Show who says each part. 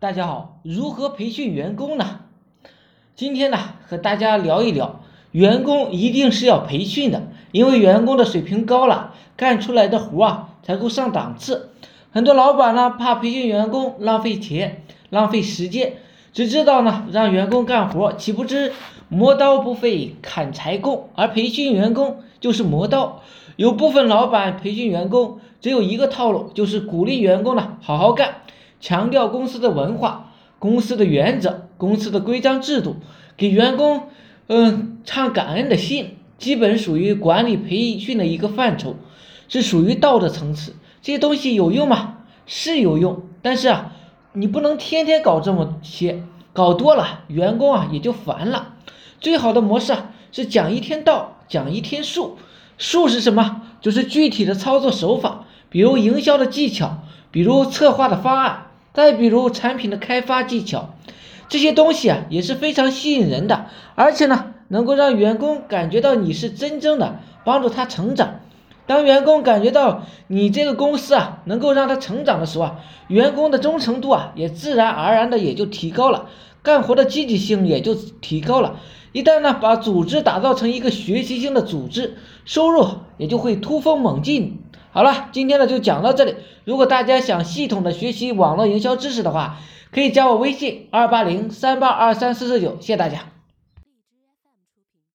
Speaker 1: 大家好，如何培训员工呢？今天呢，和大家聊一聊，员工一定是要培训的，因为员工的水平高了，干出来的活啊才够上档次。很多老板呢，怕培训员工浪费钱、浪费时间，只知道呢让员工干活，岂不知磨刀不费砍柴工，而培训员工就是磨刀。有部分老板培训员工只有一个套路，就是鼓励员工呢好好干。强调公司的文化、公司的原则、公司的规章制度，给员工嗯唱感恩的信，基本属于管理培训的一个范畴，是属于道德层次。这些东西有用吗？是有用，但是啊，你不能天天搞这么些，搞多了员工啊也就烦了。最好的模式啊是讲一天道，讲一天术。术是什么？就是具体的操作手法，比如营销的技巧，比如策划的方案。再比如产品的开发技巧，这些东西啊也是非常吸引人的，而且呢能够让员工感觉到你是真正的帮助他成长。当员工感觉到你这个公司啊能够让他成长的时候啊，员工的忠诚度啊也自然而然的也就提高了，干活的积极性也就提高了。一旦呢把组织打造成一个学习性的组织，收入也就会突飞猛进。好了，今天呢就讲到这里。如果大家想系统的学习网络营销知识的话，可以加我微信二八零三八二三四四九，谢谢大家。